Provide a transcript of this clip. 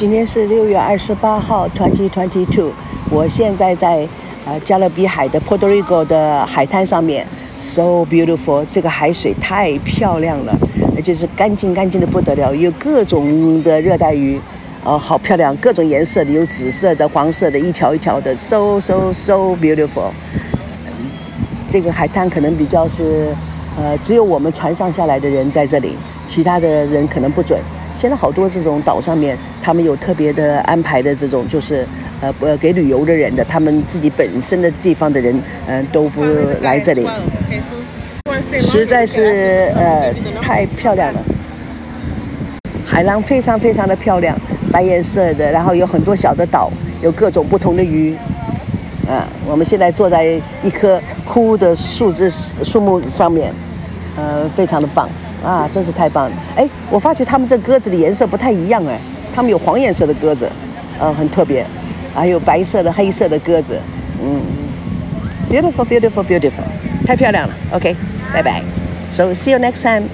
今天是六月二十八号，twenty twenty two。我现在在呃加勒比海的 Puerto Rico 的海滩上面，so beautiful。这个海水太漂亮了，而且是干净干净的不得了，有各种的热带鱼，哦，好漂亮，各种颜色的，有紫色的、黄色的，一条一条的，so so so beautiful。这个海滩可能比较是，呃，只有我们船上下来的人在这里，其他的人可能不准。现在好多这种岛上面，他们有特别的安排的这种，就是呃不给旅游的人的，他们自己本身的地方的人，嗯，都不来这里，实在是呃太漂亮了。海浪非常非常的漂亮，白颜色的，然后有很多小的岛，有各种不同的鱼。啊，我们现在坐在一棵枯的树枝树木上面，呃，非常的棒。啊，真是太棒了！哎，我发觉他们这鸽子的颜色不太一样哎，他们有黄颜色的鸽子，呃，很特别，还有白色的、黑色的鸽子，嗯，beautiful, beautiful, beautiful，太漂亮了。OK，拜拜。So see you next time.